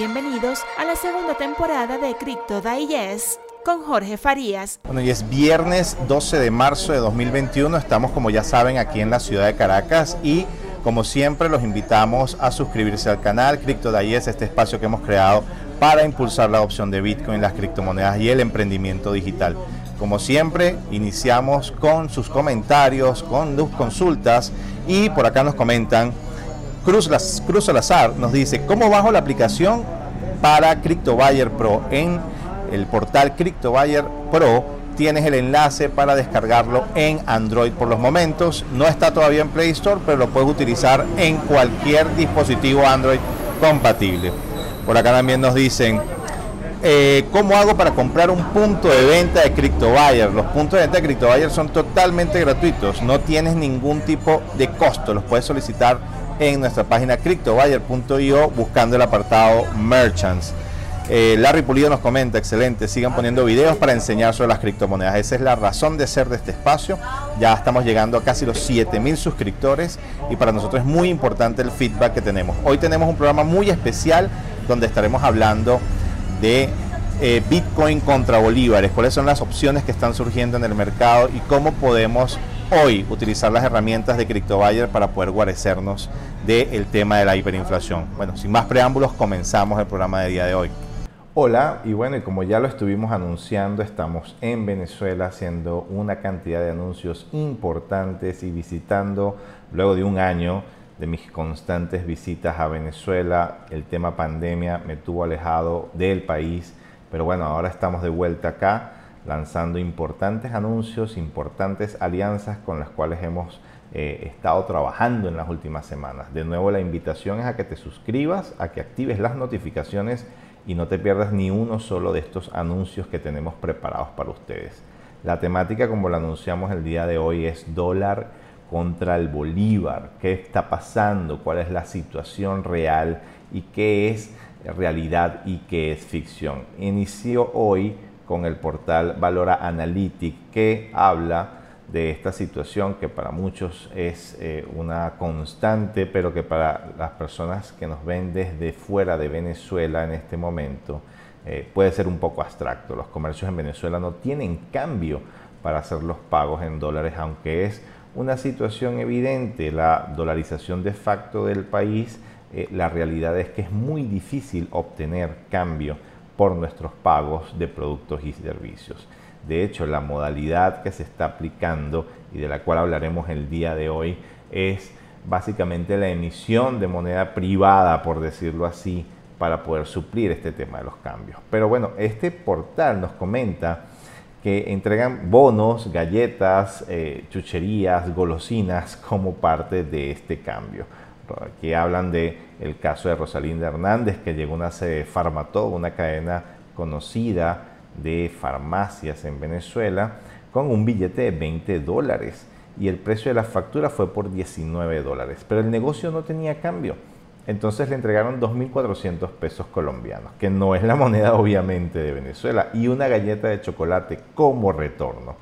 bienvenidos a la segunda temporada de Crypto Digest con Jorge Farías. Bueno, y es viernes 12 de marzo de 2021. Estamos, como ya saben, aquí en la ciudad de Caracas y como siempre los invitamos a suscribirse al canal Crypto Digest, este espacio que hemos creado para impulsar la adopción de Bitcoin, las criptomonedas y el emprendimiento digital. Como siempre, iniciamos con sus comentarios, con sus consultas y por acá nos comentan, Cruz, Cruz Salazar nos dice, ¿cómo bajo la aplicación para CryptoBuyer Pro en el portal CryptoBuyer Pro, tienes el enlace para descargarlo en Android por los momentos. No está todavía en Play Store, pero lo puedes utilizar en cualquier dispositivo Android compatible. Por acá también nos dicen, eh, ¿cómo hago para comprar un punto de venta de CryptoBuyer? Los puntos de venta de CryptoBuyer son totalmente gratuitos, no tienes ningún tipo de costo, los puedes solicitar en nuestra página cryptobuyer.io buscando el apartado Merchants. Eh, Larry Pulido nos comenta, excelente, sigan poniendo videos para enseñar sobre las criptomonedas. Esa es la razón de ser de este espacio. Ya estamos llegando a casi los 7000 suscriptores y para nosotros es muy importante el feedback que tenemos. Hoy tenemos un programa muy especial donde estaremos hablando de eh, Bitcoin contra bolívares, cuáles son las opciones que están surgiendo en el mercado y cómo podemos hoy utilizar las herramientas de CryptoBuyer para poder guarecernos del tema de la hiperinflación. Bueno, sin más preámbulos, comenzamos el programa de día de hoy. Hola, y bueno, y como ya lo estuvimos anunciando, estamos en Venezuela haciendo una cantidad de anuncios importantes y visitando, luego de un año de mis constantes visitas a Venezuela, el tema pandemia me tuvo alejado del país, pero bueno, ahora estamos de vuelta acá lanzando importantes anuncios, importantes alianzas con las cuales hemos eh, estado trabajando en las últimas semanas. De nuevo la invitación es a que te suscribas, a que actives las notificaciones y no te pierdas ni uno solo de estos anuncios que tenemos preparados para ustedes. La temática, como lo anunciamos el día de hoy, es dólar contra el bolívar. ¿Qué está pasando? ¿Cuál es la situación real? ¿Y qué es realidad y qué es ficción? Inició hoy con el portal Valora Analytic que habla de esta situación que para muchos es eh, una constante, pero que para las personas que nos ven desde fuera de Venezuela en este momento eh, puede ser un poco abstracto. Los comercios en Venezuela no tienen cambio para hacer los pagos en dólares, aunque es una situación evidente, la dolarización de facto del país, eh, la realidad es que es muy difícil obtener cambio por nuestros pagos de productos y servicios. De hecho, la modalidad que se está aplicando y de la cual hablaremos el día de hoy es básicamente la emisión de moneda privada, por decirlo así, para poder suplir este tema de los cambios. Pero bueno, este portal nos comenta que entregan bonos, galletas, eh, chucherías, golosinas como parte de este cambio. Aquí hablan de el caso de Rosalinda Hernández, que llegó a una Farmatodo, una cadena conocida de farmacias en Venezuela con un billete de 20 dólares y el precio de la factura fue por 19 dólares, pero el negocio no tenía cambio. Entonces le entregaron 2.400 pesos colombianos, que no es la moneda obviamente de Venezuela, y una galleta de chocolate como retorno.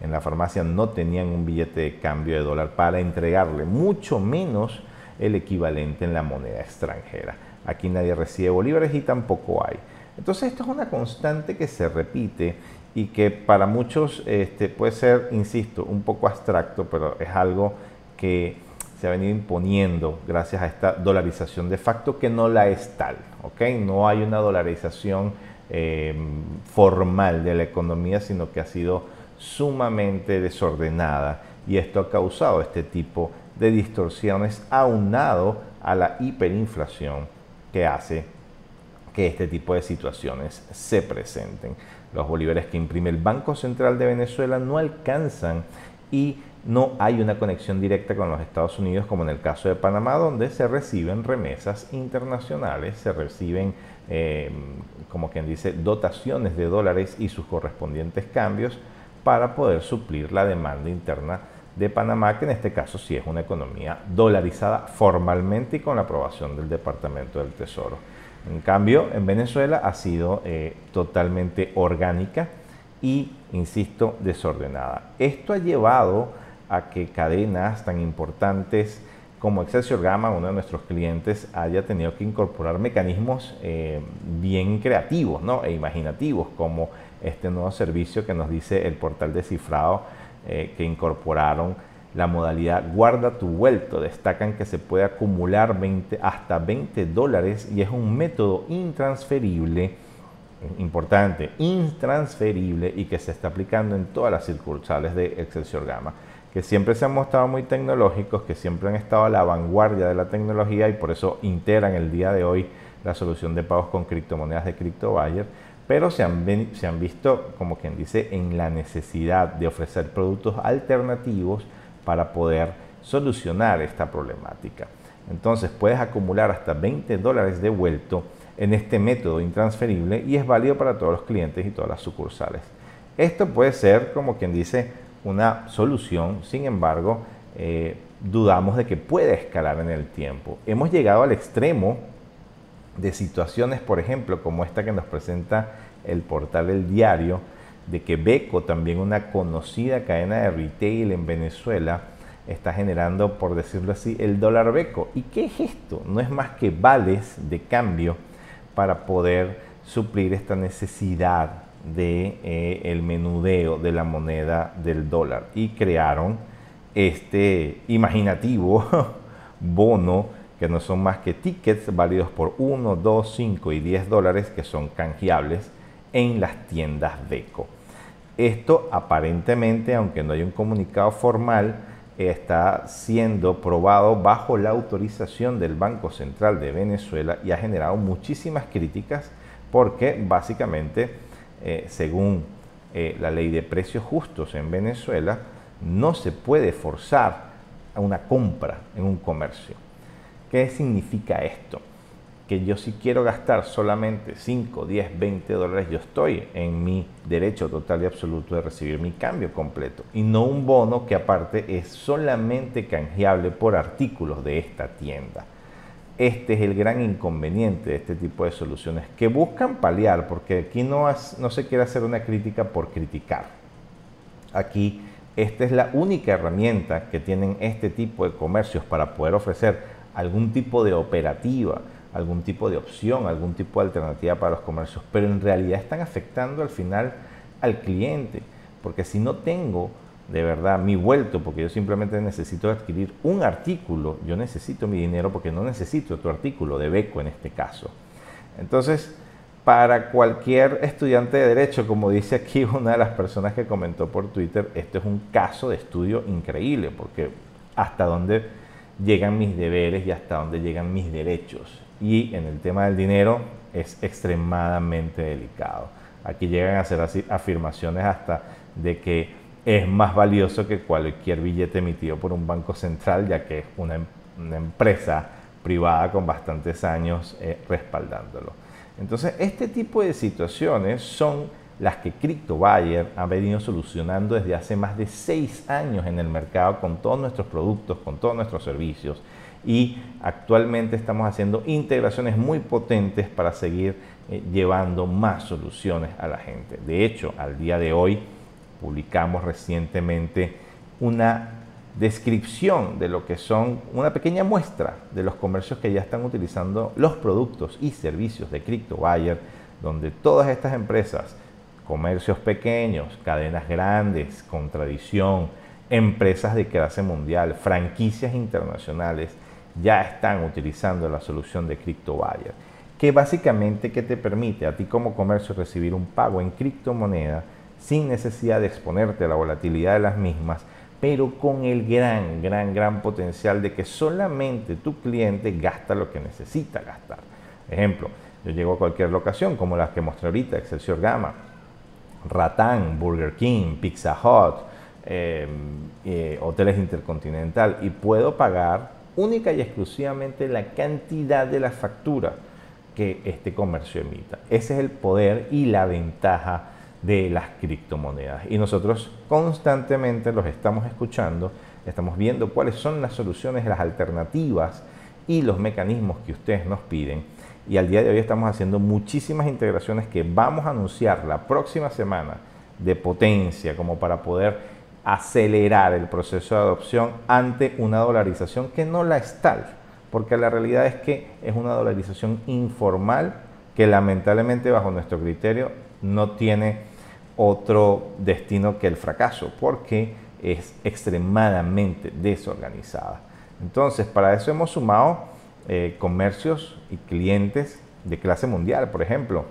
En la farmacia no tenían un billete de cambio de dólar para entregarle, mucho menos el equivalente en la moneda extranjera. Aquí nadie recibe bolívares y tampoco hay. Entonces esto es una constante que se repite y que para muchos este, puede ser, insisto, un poco abstracto, pero es algo que se ha venido imponiendo gracias a esta dolarización de facto que no la es tal, ¿ok? No hay una dolarización eh, formal de la economía, sino que ha sido sumamente desordenada y esto ha causado este tipo de distorsiones aunado a la hiperinflación que hace que este tipo de situaciones se presenten. Los bolívares que imprime el Banco Central de Venezuela no alcanzan y no hay una conexión directa con los Estados Unidos como en el caso de Panamá, donde se reciben remesas internacionales, se reciben, eh, como quien dice, dotaciones de dólares y sus correspondientes cambios para poder suplir la demanda interna de Panamá, que en este caso sí es una economía dolarizada formalmente y con la aprobación del Departamento del Tesoro. En cambio, en Venezuela ha sido eh, totalmente orgánica y, insisto, desordenada. Esto ha llevado a que cadenas tan importantes como Excelsior Gamma, uno de nuestros clientes, haya tenido que incorporar mecanismos eh, bien creativos ¿no? e imaginativos, como este nuevo servicio que nos dice el portal de cifrado eh, que incorporaron la modalidad guarda tu vuelto. Destacan que se puede acumular 20, hasta 20 dólares y es un método intransferible, importante, intransferible y que se está aplicando en todas las circunstancias de Excelsior Gamma que siempre se han mostrado muy tecnológicos, que siempre han estado a la vanguardia de la tecnología y por eso integran el día de hoy la solución de pagos con criptomonedas de CryptoBuyer, pero se han, visto, como quien dice, en la necesidad de ofrecer productos alternativos para poder solucionar esta problemática. Entonces puedes acumular hasta 20 dólares de vuelto en este método intransferible y es válido para todos los clientes y todas las sucursales. Esto puede ser, como quien dice, una solución, sin embargo, eh, dudamos de que pueda escalar en el tiempo. Hemos llegado al extremo de situaciones, por ejemplo, como esta que nos presenta el portal El Diario, de que Beco, también una conocida cadena de retail en Venezuela, está generando, por decirlo así, el dólar Beco. ¿Y qué es esto? No es más que vales de cambio para poder suplir esta necesidad de eh, el menudeo de la moneda del dólar y crearon este imaginativo bono que no son más que tickets válidos por 1, 2, 5 y 10 dólares que son canjeables en las tiendas DECO. Esto aparentemente, aunque no hay un comunicado formal, está siendo probado bajo la autorización del Banco Central de Venezuela y ha generado muchísimas críticas porque básicamente eh, según eh, la ley de precios justos en Venezuela, no se puede forzar una compra en un comercio. ¿Qué significa esto? Que yo si quiero gastar solamente 5, 10, 20 dólares, yo estoy en mi derecho total y absoluto de recibir mi cambio completo y no un bono que aparte es solamente canjeable por artículos de esta tienda. Este es el gran inconveniente de este tipo de soluciones que buscan paliar, porque aquí no, no se quiere hacer una crítica por criticar. Aquí esta es la única herramienta que tienen este tipo de comercios para poder ofrecer algún tipo de operativa, algún tipo de opción, algún tipo de alternativa para los comercios, pero en realidad están afectando al final al cliente, porque si no tengo de verdad mi vuelto, porque yo simplemente necesito adquirir un artículo, yo necesito mi dinero porque no necesito tu artículo de Beco en este caso. Entonces, para cualquier estudiante de derecho, como dice aquí una de las personas que comentó por Twitter, esto es un caso de estudio increíble, porque hasta dónde llegan mis deberes y hasta dónde llegan mis derechos. Y en el tema del dinero es extremadamente delicado. Aquí llegan a hacer afirmaciones hasta de que es más valioso que cualquier billete emitido por un banco central, ya que es una, em, empresa privada con bastantes años eh, respaldándolo. Entonces, este tipo de situaciones son las que CryptoBuyer ha venido solucionando desde hace más de seis años en el mercado con todos nuestros productos, con todos nuestros servicios. Y actualmente estamos haciendo integraciones muy potentes para seguir eh, llevando más soluciones a la gente. De hecho, al día de hoy, publicamos recientemente una descripción de lo que son una pequeña muestra de los comercios que ya están utilizando los productos y servicios de CryptoBuyer, donde todas estas empresas, comercios pequeños, cadenas grandes, con tradición, empresas de clase mundial, franquicias internacionales, ya están utilizando la solución de CryptoBuyer, que básicamente que te permite a ti como comercio recibir un pago en criptomoneda sin necesidad de exponerte a la volatilidad de las mismas, pero con el gran, gran, gran potencial de que solamente tu cliente gasta lo que necesita gastar. Ejemplo, yo llego a cualquier locación como las que mostré ahorita, Excelsior Gama, Ratán, Burger King, Pizza Hut, em, eh, Hoteles Intercontinental y puedo pagar única y exclusivamente la cantidad de la factura que este comercio emita. Ese es el poder y la ventaja de las criptomonedas. Y nosotros constantemente los estamos escuchando, estamos viendo cuáles son las soluciones, las alternativas y los mecanismos que ustedes nos piden. Y al día de hoy estamos haciendo muchísimas integraciones que vamos a anunciar la próxima semana de potencia, como para poder acelerar el proceso de adopción ante una dolarización que no la es tal, porque la realidad es que es una dolarización informal que lamentablemente bajo nuestro criterio no tiene otro destino que el fracaso, porque es extremadamente desorganizada. Entonces, para eso hemos sumado eh, comercios y clientes de clase mundial. Por ejemplo,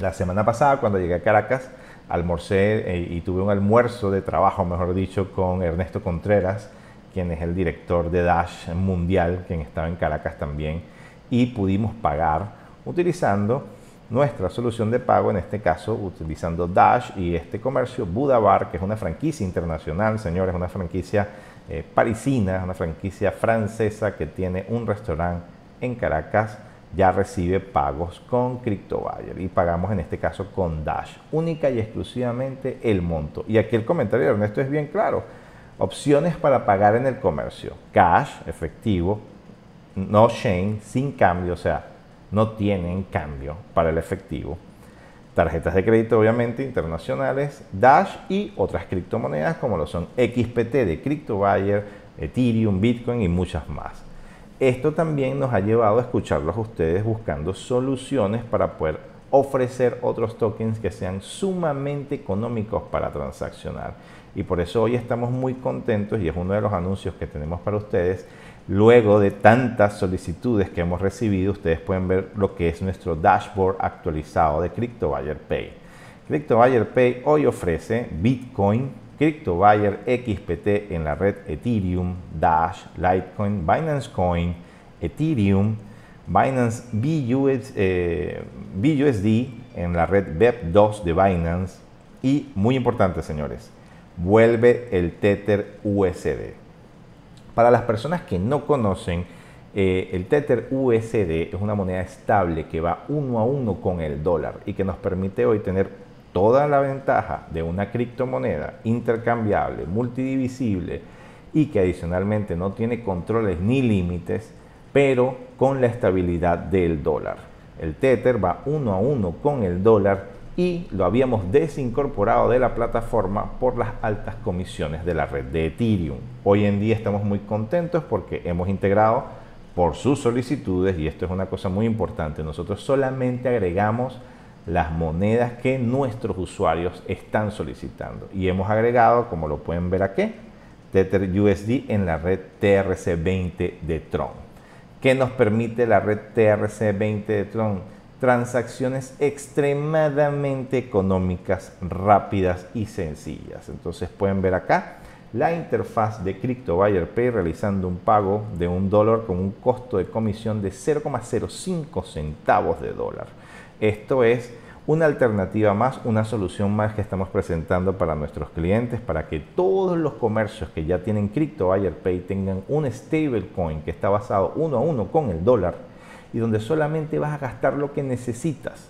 la semana pasada cuando llegué a Caracas, almorcé eh, y tuve un almuerzo de trabajo, mejor dicho, con Ernesto Contreras, quien es el director de Dash Mundial, quien estaba en Caracas también, y pudimos pagar utilizando nuestra solución de pago, en este caso utilizando Dash y este comercio Budabar, que es una franquicia internacional, señores, una franquicia eh, parisina, una franquicia francesa que tiene un restaurante en Caracas, ya recibe pagos con CryptoBuyer y pagamos en este caso con Dash, única y exclusivamente el monto. Y aquí el comentario de Ernesto es bien claro. Opciones para pagar en el comercio. Cash, efectivo, no chain, sin cambio, o sea, no tienen cambio para el efectivo. Tarjetas de crédito obviamente internacionales, Dash y otras criptomonedas como lo son XPT de CryptoBuyer, Ethereum, Bitcoin y muchas más. Esto también nos ha llevado a escucharlos a ustedes buscando soluciones para poder ofrecer otros tokens que sean sumamente económicos para transaccionar. Y por eso hoy estamos muy contentos y es uno de los anuncios que tenemos para ustedes Luego de tantas solicitudes que hemos recibido, ustedes pueden ver lo que es nuestro dashboard actualizado de CryptoBuyer Pay. CryptoBuyer Pay hoy ofrece Bitcoin, CryptoBuyer XPT en la red Ethereum, Dash, Litecoin, Binance Coin, Ethereum, Binance BUSD eh, en la red BEP2 de Binance y muy importante señores, vuelve el Tether USD. Para las personas que no conocen, eh, el Tether USD es una moneda estable que va uno a uno con el dólar y que nos permite hoy tener toda la ventaja de una criptomoneda intercambiable, multidivisible y que adicionalmente no tiene controles ni límites, pero con la estabilidad del dólar. El Tether va uno a uno con el dólar y lo habíamos desincorporado de la plataforma por las altas comisiones de la red de Ethereum. Hoy en día estamos muy contentos porque hemos integrado por sus solicitudes, y esto es una cosa muy importante, nosotros solamente agregamos las monedas que nuestros usuarios están solicitando. Y hemos agregado, como lo pueden ver aquí, Tether USD en la red TRC20 de Tron. ¿Qué nos permite la red TRC20 de Tron? Transacciones extremadamente económicas, rápidas y sencillas. Entonces pueden ver acá la interfaz de Crypto Buyer Pay realizando un pago de un dólar con un costo de comisión de 0,05 centavos de dólar. Esto es una alternativa más, una solución más que estamos presentando para nuestros clientes para que todos los comercios que ya tienen Crypto Buyer Pay tengan un stablecoin que está basado uno a uno con el dólar y donde solamente vas a gastar lo que necesitas,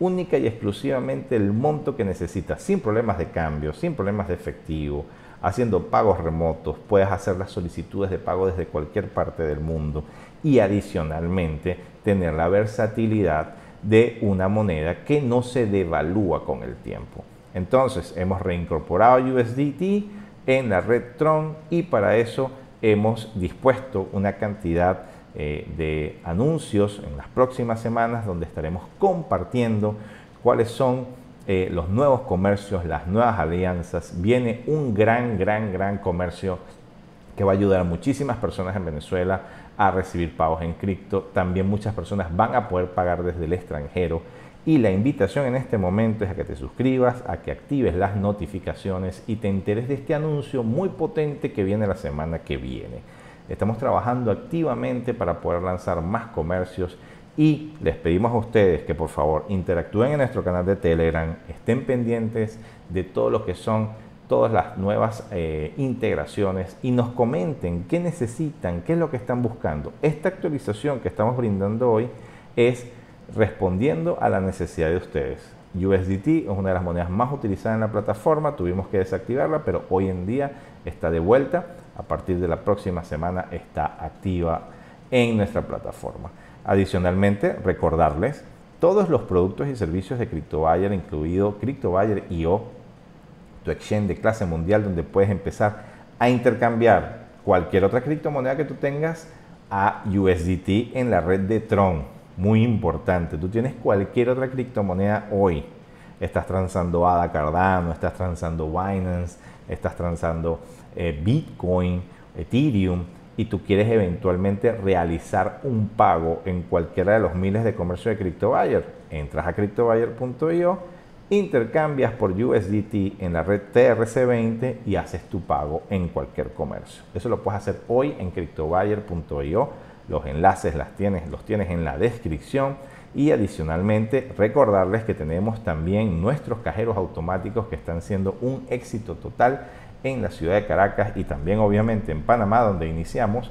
única y exclusivamente el monto que necesitas, sin problemas de cambio, sin problemas de efectivo, haciendo pagos remotos, puedes hacer las solicitudes de pago desde cualquier parte del mundo y adicionalmente tener la versatilidad de una moneda que no se devalúa con el tiempo. Entonces hemos reincorporado USDT en la red Tron y para eso hemos dispuesto una cantidad eh, de anuncios en las próximas semanas donde estaremos compartiendo cuáles son eh, los nuevos comercios, las nuevas alianzas. Viene un gran, gran, gran comercio que va a ayudar a muchísimas personas en Venezuela a recibir pagos en cripto. También muchas personas van a poder pagar desde el extranjero. Y la invitación en este momento es a que te suscribas, a que actives las notificaciones y te enteres de este anuncio muy potente que viene la semana que viene. Estamos trabajando activamente para poder lanzar más comercios y les pedimos a ustedes que por favor interactúen en nuestro canal de Telegram, estén pendientes de todo lo que son todas las nuevas eh, integraciones y nos comenten qué necesitan, qué es lo que están buscando. Esta actualización que estamos brindando hoy es respondiendo a la necesidad de ustedes. USDT es una de las monedas más utilizadas en la plataforma, tuvimos que desactivarla, pero hoy en día está de vuelta. A partir de la próxima semana está activa en nuestra plataforma. Adicionalmente, recordarles todos los productos y servicios de CryptoBuyer, incluido CryptoBuyer IO, tu exchange de clase mundial donde puedes empezar a intercambiar cualquier otra criptomoneda que tú tengas a USDT en la red de Tron. Muy importante, tú tienes cualquier otra criptomoneda hoy. Estás transando ADA Cardano, estás transando Binance, estás transando eh, Bitcoin, Ethereum y tú quieres eventualmente realizar un pago en cualquiera de los miles de comercios de CryptoBuyer, entras a cryptobuyer.io, intercambias por USDT en la red TRC20 y haces tu pago en cualquier comercio. Eso lo puedes hacer hoy en cryptobuyer.io. Los enlaces las tienes, los tienes en la descripción. Y adicionalmente recordarles que tenemos también nuestros cajeros automáticos que están siendo un éxito total en la ciudad de Caracas y también obviamente en Panamá donde iniciamos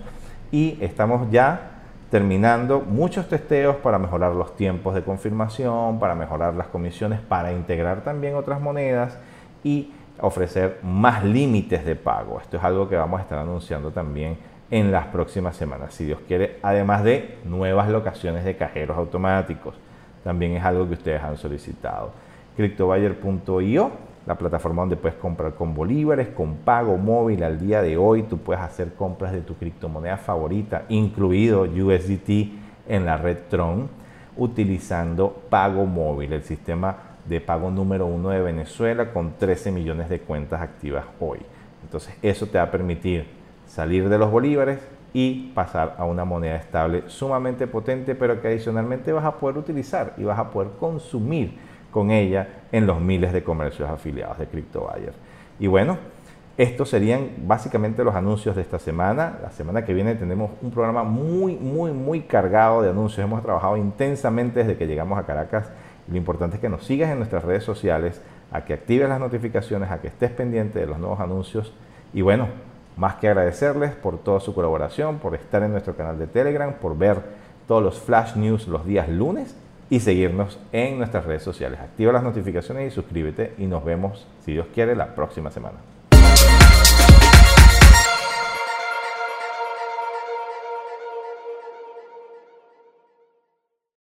y estamos ya terminando muchos testeos para mejorar los tiempos de confirmación, para mejorar las comisiones, para integrar también otras monedas y ofrecer más límites de pago. Esto es algo que vamos a estar anunciando también en las próximas semanas, si Dios quiere, además de nuevas locaciones de cajeros automáticos. También es algo que ustedes han solicitado. CryptoBuyer.io la plataforma donde puedes comprar con bolívares, con pago móvil al día de hoy. Tú puedes hacer compras de tu criptomoneda favorita, incluido USDT en la red Tron, utilizando pago móvil, el sistema de pago número uno de Venezuela con 13 millones de cuentas activas hoy. Entonces eso te va a permitir salir de los bolívares y pasar a una moneda estable sumamente potente, pero que adicionalmente vas a poder utilizar y vas a poder consumir con ella en los miles de comercios afiliados de CryptoBuyer. Y bueno, estos serían básicamente los anuncios de esta semana. La semana que viene tenemos un programa muy, muy, muy cargado de anuncios. Hemos trabajado intensamente desde que llegamos a Caracas. Lo importante es que nos sigas en nuestras redes sociales, a que actives las notificaciones, a que estés pendiente de los nuevos anuncios. Y bueno, más que agradecerles por toda su colaboración, por estar en nuestro canal de Telegram, por ver todos los flash news los días lunes y seguirnos en nuestras redes sociales. Activa las notificaciones y suscríbete y nos vemos, si Dios quiere, la próxima semana.